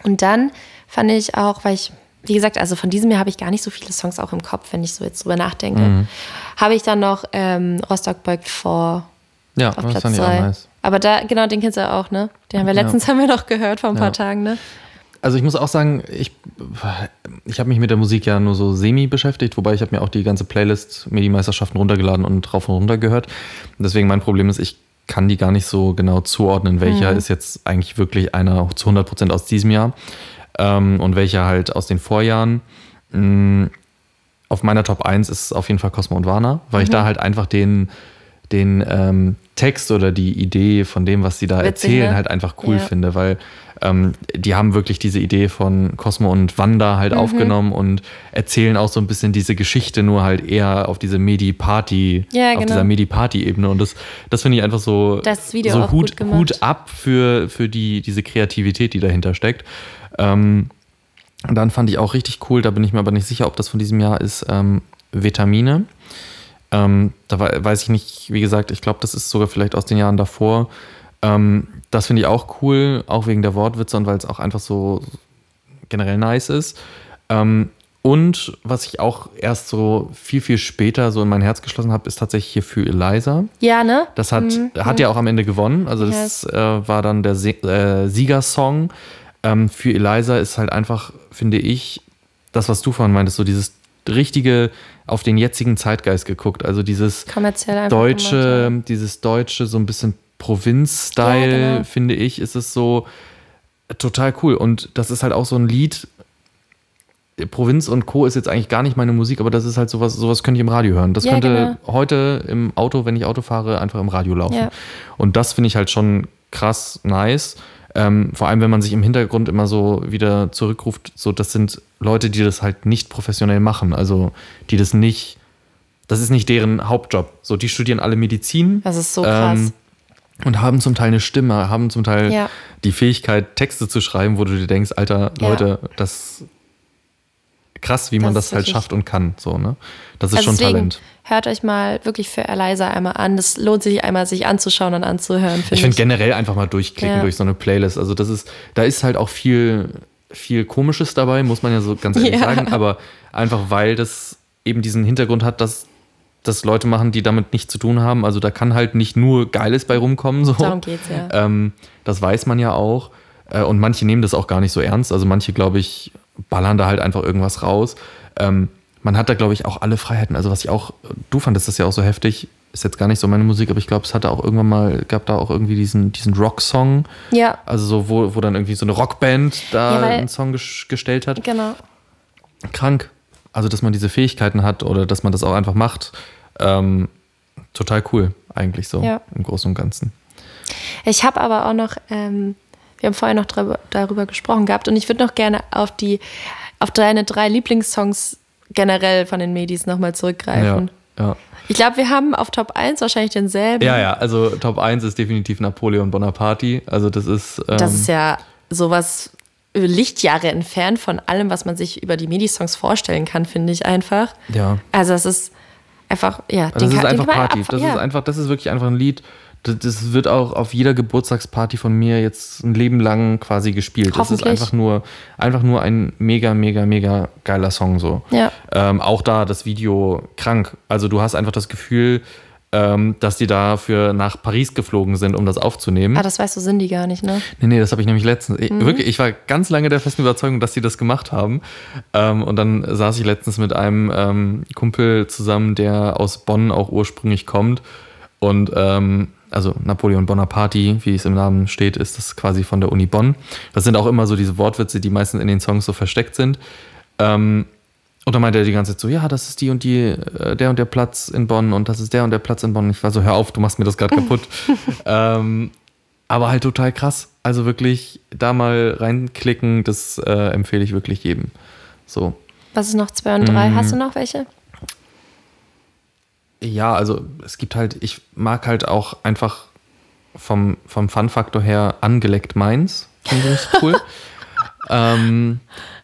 Und dann fand ich auch, weil ich, wie gesagt, also von diesem Jahr habe ich gar nicht so viele Songs auch im Kopf, wenn ich so jetzt drüber nachdenke, Mhm. habe ich dann noch ähm, Rostock beugt vor Ja, auf das Platz fand ich auch zwei. nice. Aber da, genau, den kennst du auch, ne? Den haben wir Ja. letztens haben wir noch gehört vor ein paar Ja. Tagen, ne? Also ich muss auch sagen, ich, ich habe mich mit der Musik ja nur so semi beschäftigt, wobei ich habe mir auch die ganze Playlist, mir die Meisterschaften runtergeladen und rauf und runter gehört. Deswegen mein Problem ist, ich kann die gar nicht so genau zuordnen, welcher Mhm. ist jetzt eigentlich wirklich einer zu 100% aus diesem Jahr ähm, und welcher halt aus den Vorjahren. Mm, Auf meiner Top 1 ist auf jeden Fall Cosmo und Warner, weil Mhm. ich da halt einfach den, den ähm, Text oder die Idee von dem, was sie da Witzig, erzählen, ne? halt einfach cool Ja. finde, weil ähm, die haben wirklich diese Idee von Cosmo und Wanda halt Mhm. aufgenommen und erzählen auch so ein bisschen diese Geschichte, nur halt eher auf diese Medi-Party, Ja, auf genau. dieser Medi-Party-Ebene. Und das, das finde ich einfach so, Das Video so Hut, gut gemacht. Hut ab für, für die, diese Kreativität, die dahinter steckt. Ähm, und dann fand ich auch richtig cool, da bin ich mir aber nicht sicher, ob das von diesem Jahr ist, ähm, Vitamine. Ähm, da wei- weiß ich nicht, wie gesagt, ich glaube, das ist sogar vielleicht aus den Jahren davor. Ähm, das finde ich auch cool, auch wegen der Wortwitze und weil es auch einfach so generell nice ist. Ähm, und was ich auch erst so viel, viel später so in mein Herz geschlossen habe, ist tatsächlich hier für Eliza. Ja, ne? Das hat, hat ja auch am Ende gewonnen. Also das äh, war dann der Se äh, Siegersong. Ähm, für Eliza ist halt einfach, finde ich, das, was du vorhin meintest, so dieses richtige auf den jetzigen Zeitgeist geguckt. Also dieses deutsche, gemacht, dieses deutsche, so ein bisschen Provinz-Style, Ja, genau. finde ich, ist es so total cool. Und das ist halt auch so ein Lied. Provinz und Co. ist jetzt eigentlich gar nicht meine Musik, aber das ist halt sowas, sowas könnte ich im Radio hören. Das Ja, könnte heute im Auto, wenn ich Auto fahre, einfach im Radio laufen. Ja. Und das finde ich halt schon krass nice. Ähm, vor allem, wenn man sich im Hintergrund immer so wieder zurückruft, so das sind Leute, die das halt nicht professionell machen. Also die das nicht, das ist nicht deren Hauptjob. So, die studieren alle Medizin. Das ist so krass. Ähm, und haben zum Teil eine Stimme, haben zum Teil Ja. die Fähigkeit, Texte zu schreiben, wo du dir denkst, Alter, Ja. Leute, das krass, wie man Das das, ist halt schafft und kann. So, ne? Das ist Also schon Talent. hört euch mal wirklich für Eliza einmal an. Das lohnt sich einmal, sich anzuschauen und anzuhören, finde Ich finde generell einfach mal durchklicken Ja. durch so eine Playlist. Also das ist, da ist halt auch viel, viel Komisches dabei, muss man ja so ganz ehrlich [LAUGHS] Ja. sagen. Aber einfach weil das eben diesen Hintergrund hat, dass das Leute machen, die damit nichts zu tun haben. Also da kann halt nicht nur Geiles bei rumkommen. So. Darum geht's, ja. Ähm, das weiß man ja auch. Äh, und manche nehmen das auch gar nicht so ernst. Also manche, glaube ich, ballern da halt einfach irgendwas raus. Ähm, man hat da, glaube ich, auch alle Freiheiten. Also was ich auch, du fandest das ja auch so heftig, ist jetzt gar nicht so meine Musik, aber ich glaube, es hatte auch irgendwann mal, gab da auch irgendwie diesen, diesen Rock-Song. Ja, Also so, wo, wo dann irgendwie so eine Rockband da Ja, weil- einen Song ges gestellt hat. genau. Krank. Also, dass man diese Fähigkeiten hat oder dass man das auch einfach macht. Ähm, total cool, eigentlich so Ja. im Großen und Ganzen. Ich habe aber auch noch, ähm, wir haben vorher noch darüber, darüber gesprochen gehabt und ich würde noch gerne auf die, auf deine drei Lieblingssongs generell von den Medis nochmal Ja, zurückgreifen. ja. Ich glaube, wir haben auf Top 1 wahrscheinlich denselben. Ja, ja, also Top 1 ist definitiv Napoleon Bonaparte. Also das ist. Ähm, Das ist ja sowas Lichtjahre entfernt von allem, was man sich über die Medi-Songs vorstellen kann, finde ich einfach. Ja. Also es ist einfach, ja, Das ist kann- einfach kann man Party. ab- Das ja. ist einfach, das ist wirklich einfach ein Lied. Das, das wird auch auf jeder Geburtstagsparty von mir jetzt ein Leben lang quasi gespielt. Das ist einfach nur, einfach nur ein mega, mega, mega geiler Song so. Ja. Ähm, auch da das Video krank. Also du hast einfach das Gefühl, ähm, dass die dafür nach Paris geflogen sind, um das aufzunehmen. Ah, das weißt du, sind die gar nicht, ne? Nee, nee, das habe ich nämlich letztens. Ich, Mhm. Wirklich, ich war ganz lange der festen Überzeugung, dass die das gemacht haben. Ähm, und dann saß ich letztens mit einem ähm, Kumpel zusammen, der aus Bonn auch ursprünglich kommt. Und ähm, also Napoleon Bonaparte, wie es im Namen steht, ist das quasi von der Uni Bonn. Das sind auch immer so diese Wortwitze, die meistens in den Songs so versteckt sind. Ähm, und dann meinte er die ganze Zeit so, ja, das ist die und die, äh, der und der Platz in Bonn und das ist der und der Platz in Bonn. Ich war so, hör auf, du machst mir das gerade [LAUGHS] kaputt. ähm, aber halt total krass. Also wirklich da mal reinklicken, das äh, empfehle ich wirklich jedem. So. Was ist noch zwei und drei? Mhm. Hast du noch welche? Ja, also es gibt halt, ich mag halt auch einfach vom, vom Fun-Faktor her angeleckt meins. Finde ich cool. [LAUGHS] ähm,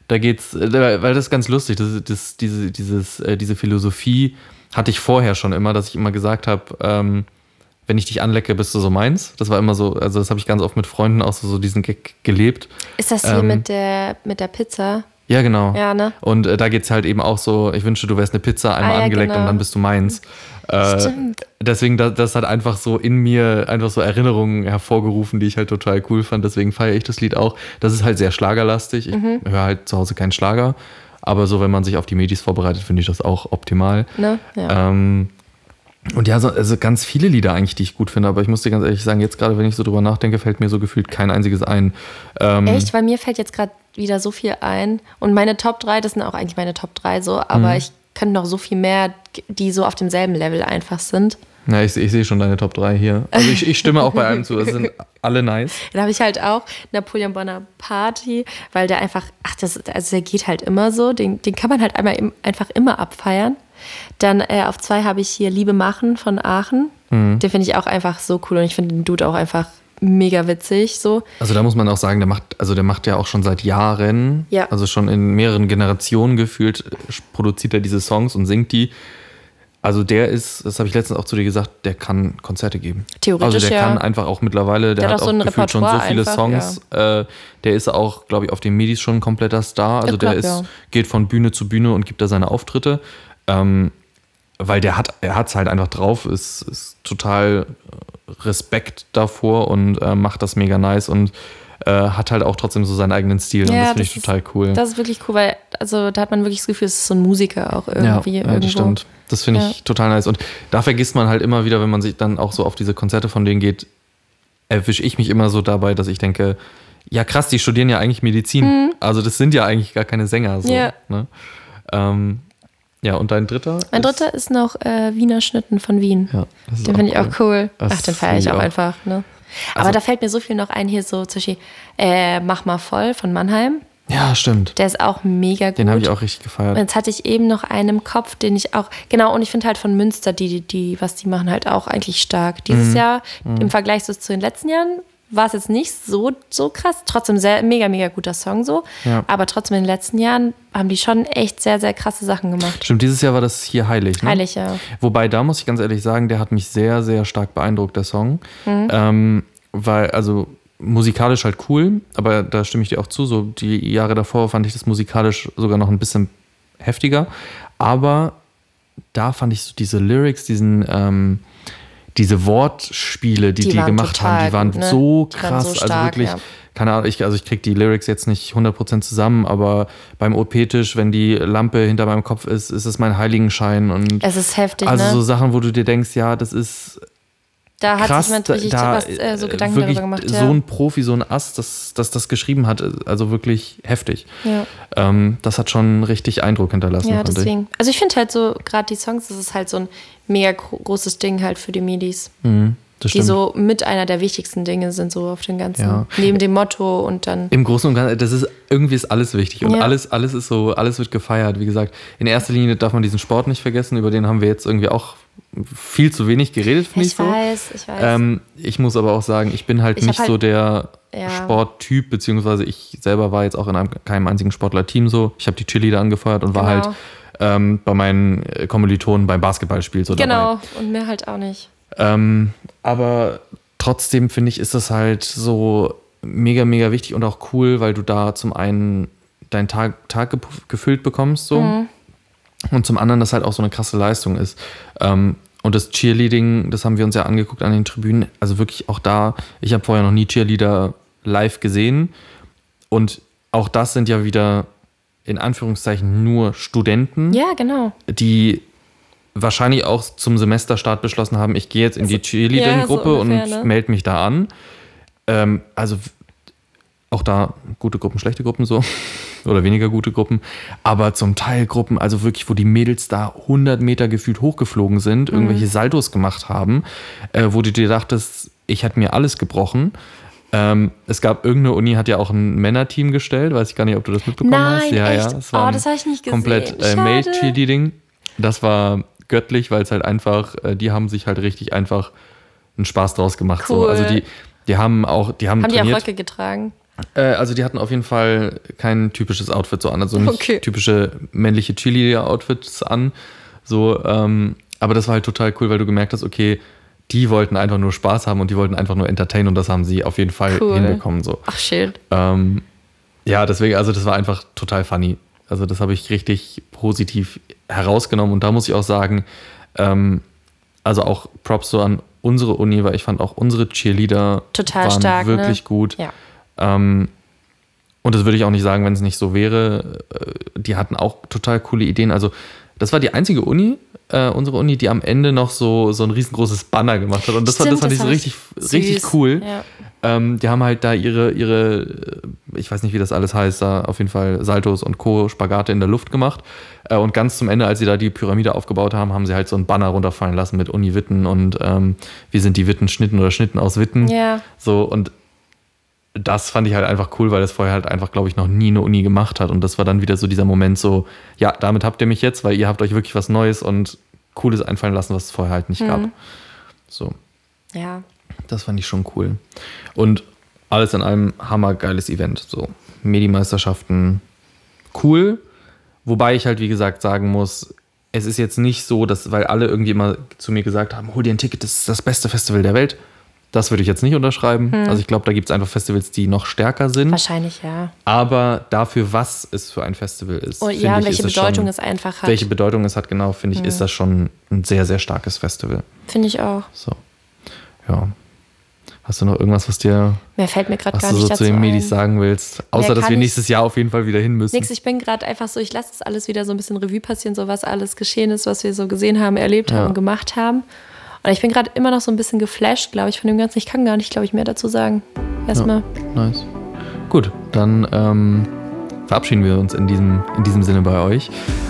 da geht's, äh, weil das ist ganz lustig, das, das, diese, dieses, äh, diese Philosophie hatte ich vorher schon immer, dass ich immer gesagt habe, ähm, wenn ich dich anlecke, bist du so meins. Das war immer so, also das habe ich ganz oft mit Freunden auch so, so diesen Gag gelebt. Ist das hier Ähm, mit der, mit der Pizza? Ja, genau. Ja, ne? Und äh, da geht es halt eben auch so, ich wünsche, du wärst eine Pizza, einmal Ah, ja, angeleckt genau. und dann bist du meins. Äh, Stimmt. deswegen, das, das hat einfach so in mir einfach so Erinnerungen hervorgerufen, die ich halt total cool fand. Deswegen feiere ich das Lied auch. Das ist halt sehr schlagerlastig. Ich Mhm. höre halt zu Hause keinen Schlager. Aber so, wenn man sich auf die Medis vorbereitet, finde ich das auch optimal. Ne? Ja. Ähm, und ja, so, also ganz viele Lieder eigentlich, die ich gut finde. Aber ich muss dir ganz ehrlich sagen, jetzt gerade, wenn ich so drüber nachdenke, fällt mir so gefühlt kein einziges ein. Ähm, Echt? Weil mir fällt jetzt gerade wieder so viel ein. Und meine Top 3, das sind auch eigentlich meine Top 3 so, aber Mhm. ich könnte noch so viel mehr, die so auf demselben Level einfach sind. Ja, ich, ich sehe schon deine Top 3 hier. Also ich, ich stimme auch bei allem zu. Das sind [LAUGHS] alle nice. Dann habe ich halt auch Napoleon Bonaparte, weil der einfach, ach, das, also der geht halt immer so, den, den kann man halt einmal im, einfach immer abfeiern. Dann äh, auf zwei habe ich hier Liebe machen von Aachen. Mhm. Den finde ich auch einfach so cool und ich finde den Dude auch einfach mega witzig so. Also da muss man auch sagen, der macht, also der macht ja auch schon seit Jahren, Ja. also schon in mehreren Generationen gefühlt, produziert er diese Songs und singt die. Also der ist, das habe ich letztens auch zu dir gesagt, der kann Konzerte geben. Theoretisch, Also der ja. kann einfach auch mittlerweile, der, Der hat auch so gefühlt schon so viele einfach, Songs. Äh, der ist auch, glaube ich, auf den Medis schon ein kompletter Star. Also Ja, der ist, ja. geht von Bühne zu Bühne und gibt da seine Auftritte. Ähm, weil der hat, er hat es halt einfach drauf, ist, ist total äh, Respekt davor und äh, macht das mega nice und äh, hat halt auch trotzdem so seinen eigenen Stil und Ja, das finde ich ist- total cool. Das ist wirklich cool, weil also da hat man wirklich das Gefühl, es ist so ein Musiker auch irgendwie. ja, ja, das stimmt. Das finde ich Ja. total nice. Und da vergisst man halt immer wieder, wenn man sich dann auch so auf diese Konzerte von denen geht, erwische ich mich immer so dabei, dass ich denke, ja krass, die studieren ja eigentlich Medizin. Also das sind ja eigentlich gar keine Sänger. So, Mhm. Ja. ne? ähm, ja, und dein dritter? Mein ist- dritter ist noch äh, Wiener Schnitten von Wien. Ja, Den finde ich auch cool. Das Ach, den feiere ich auch auch. einfach. Ne? Aber Also- da fällt mir so viel noch ein, hier so Beispiel äh, Mach mal voll von Mannheim. Ja, stimmt. Der ist auch mega gut. Den habe ich auch richtig gefeiert. Und jetzt hatte ich eben noch einen im Kopf, den ich auch, genau, und ich finde halt von Münster, die, die, die, was die machen, halt auch eigentlich stark. Dieses Mhm. Jahr, im Vergleich so zu den letzten Jahren, war es jetzt nicht so, so krass. Trotzdem sehr, mega, mega guter Song so. Ja. Aber trotzdem in den letzten Jahren haben die schon echt sehr, sehr krasse Sachen gemacht. Stimmt, dieses Jahr war das hier heilig. Ne? Heilig, ja. Wobei, da muss ich ganz ehrlich sagen, der hat mich sehr, sehr stark beeindruckt, der Song. Mhm. Ähm, weil, also musikalisch halt cool, aber da stimme ich dir auch zu. So die Jahre davor fand ich das musikalisch sogar noch ein bisschen heftiger. Aber da fand ich so diese Lyrics, diesen, ähm, diese Wortspiele, die die, Die gemacht total haben, die waren ne? so Die waren krass. so also stark, wirklich, ja. keine Ahnung, ich, also ich kriege die Lyrics jetzt nicht 100% zusammen, aber beim OP-Tisch, wenn die Lampe hinter meinem Kopf ist, ist es mein Heiligenschein und Es ist heftig, also ne? so Sachen, wo du dir denkst, ja, das ist da hat krass, sich jemand richtig da, was, äh, so äh, Gedanken darüber gemacht. so ja. ein Profi, so ein Ass, das, das das geschrieben hat, also wirklich heftig. ja. Ähm, das hat schon richtig Eindruck hinterlassen, Ja, fand ich. deswegen. Also ich finde halt so, gerade die Songs, das ist halt so ein mega gro großes Ding halt für die Medis. Mhm, das Die stimmt. so mit einer der wichtigsten Dinge sind, so auf den ganzen. Ja. Neben dem Motto und dann. Im Großen und Ganzen, das ist irgendwie ist alles wichtig und Ja. alles, alles ist so, alles wird gefeiert. Wie gesagt, in erster Linie darf man diesen Sport nicht vergessen, über den haben wir jetzt irgendwie auch viel zu wenig geredet, finde ich, Ich so. weiß, ich weiß. Ähm, ich muss aber auch sagen, ich bin halt Ich nicht halt- so der Ja. Sporttyp, beziehungsweise ich selber war jetzt auch in einem, keinem einzigen Sportler-Team so. Ich habe die Cheerleader angefeuert und war Genau. halt ähm, bei meinen äh, Kommilitonen beim Basketballspiel so dabei. genau, und mir halt auch nicht. Ähm, aber trotzdem finde ich, ist das halt so mega, mega wichtig und auch cool, weil du da zum einen deinen Tag, Tag gefüllt bekommst so Mhm. und zum anderen das halt auch so eine krasse Leistung ist. Ähm, und das Cheerleading, das haben wir uns ja angeguckt an den Tribünen, also wirklich auch da, ich habe vorher noch nie Cheerleader live gesehen und auch das sind ja wieder in Anführungszeichen nur Studenten Ja, genau. die wahrscheinlich auch zum Semesterstart beschlossen haben, ich gehe jetzt in die Cheerleading-Gruppe ja, so und ne? melde mich da an. Ähm, also auch da gute Gruppen, schlechte Gruppen so [LAUGHS] oder weniger gute Gruppen, aber zum Teil Gruppen, also wirklich, wo die Mädels da 100 Meter gefühlt hochgeflogen sind, Mhm. irgendwelche Saltos gemacht haben, äh, wo du dir dachtest, ich hätte mir alles gebrochen. Ähm, es gab irgendeine Uni, hat ja auch ein Männerteam gestellt, weiß ich gar nicht, ob du das mitbekommen Nein, hast. Ja, echt? ja, es war Oh, das ich nicht Komplett gesehen. äh, Male. Cheerleading. Das war göttlich, weil es halt einfach, äh, die haben sich halt richtig einfach einen Spaß draus gemacht. So. Cool. Also die, die haben auch, die haben, Haben die auch trainiert. Röcke getragen? äh, also die hatten auf jeden Fall kein typisches Outfit so an, also nicht Okay. typische männliche Cheerleader-Outfits an. So, ähm, aber das war halt total cool, weil du gemerkt hast, okay, die wollten einfach nur Spaß haben und die wollten einfach nur entertainen und das haben sie auf jeden Fall Cool. hinbekommen. So. Ach, shit. Ähm, ja, deswegen, also das war einfach total funny. Also das habe ich richtig positiv herausgenommen und da muss ich auch sagen, ähm, also auch Props so an unsere Uni, weil ich fand auch unsere Cheerleader Total waren stark, ne? wirklich gut. Ja. Ähm, und das würde ich auch nicht sagen, wenn es nicht so wäre. Äh, Die hatten auch total coole Ideen. Also, das war die einzige Uni, äh, unsere Uni, die am Ende noch so, so ein riesengroßes Banner gemacht hat. Und das, Stimmt, fand, das fand das ich so richtig, richtig süß. cool. Ja. Ähm, die haben halt da ihre, ihre, äh, ich weiß nicht, wie das alles heißt, da auf jeden Fall Saltos und Co., Spagate in der Luft gemacht. Äh, und ganz zum Ende, als sie da die Pyramide aufgebaut haben, haben sie halt so ein Banner runterfallen lassen mit Uni Witten und ähm, wie sind die Witten Schnitten oder Schnitten aus Witten. Ja. So, und das fand ich halt einfach cool, weil das vorher halt einfach, glaube ich, noch nie eine Uni gemacht hat. Und das war dann wieder so dieser Moment so, ja, damit habt ihr mich jetzt, weil ihr habt euch wirklich was Neues und Cooles einfallen lassen, was es vorher halt nicht gab. So, Ja. das fand ich schon cool. Und alles in allem hammergeiles Event. So, Medi-Meisterschaften, cool. Wobei ich halt, wie gesagt, sagen muss, es ist jetzt nicht so, dass, weil alle irgendwie immer zu mir gesagt haben, hol dir ein Ticket, das ist das beste Festival der Welt. Das würde ich jetzt nicht unterschreiben. Also ich glaube, da gibt es einfach Festivals, die noch stärker sind. Wahrscheinlich ja. Aber dafür, was es für ein Festival ist. Und finde Oh, ja, und ich, welche es Bedeutung schon, es einfach hat. Welche Bedeutung es hat, genau, finde ich, ist das schon ein sehr, sehr starkes Festival. Finde ich auch. So. Ja. Hast du noch irgendwas, was dir, Mehr fällt mir gerade was gar du nicht so dazu zu den Medis sagen willst? Außer, dass wir ich- nächstes Jahr auf jeden Fall wieder hin müssen. Nix, ich bin gerade einfach so, ich lasse das alles wieder so ein bisschen Revue passieren, so was alles geschehen ist, was wir so gesehen haben, erlebt Ja. haben, gemacht haben. Und ich bin gerade immer noch so ein bisschen geflasht, glaube ich, von dem Ganzen. Ich kann gar nicht, glaube ich, mehr dazu sagen. Erstmal. Nice. Gut, dann ähm, verabschieden wir uns in diesem, in diesem Sinne bei euch.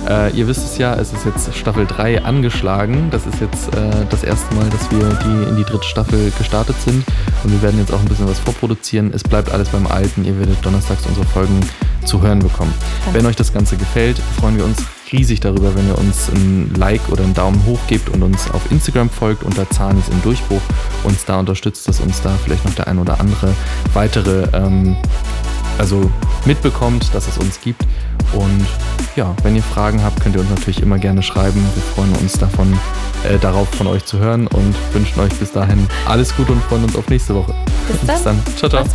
Äh, ihr wisst es ja, es ist jetzt Staffel 3 angeschlagen. Das ist jetzt äh, das erste Mal, dass wir die, in die dritte Staffel gestartet sind. Und wir werden jetzt auch ein bisschen was vorproduzieren. Es bleibt alles beim Alten. Ihr werdet donnerstags unsere Folgen zu hören bekommen. Wenn euch das Ganze gefällt, freuen wir uns riesig darüber, wenn ihr uns ein Like oder einen Daumen hoch gebt und uns auf Instagram folgt unter Zahnis im Durchbruch, uns da unterstützt, dass uns da vielleicht noch der ein oder andere weitere ähm, also mitbekommt, dass es uns gibt. Und ja, wenn ihr Fragen habt, könnt ihr uns natürlich immer gerne schreiben. Wir freuen uns davon, äh, darauf von euch zu hören und wünschen euch bis dahin alles Gute und freuen uns auf nächste Woche. Bis dann. Bis dann. Ciao, ciao.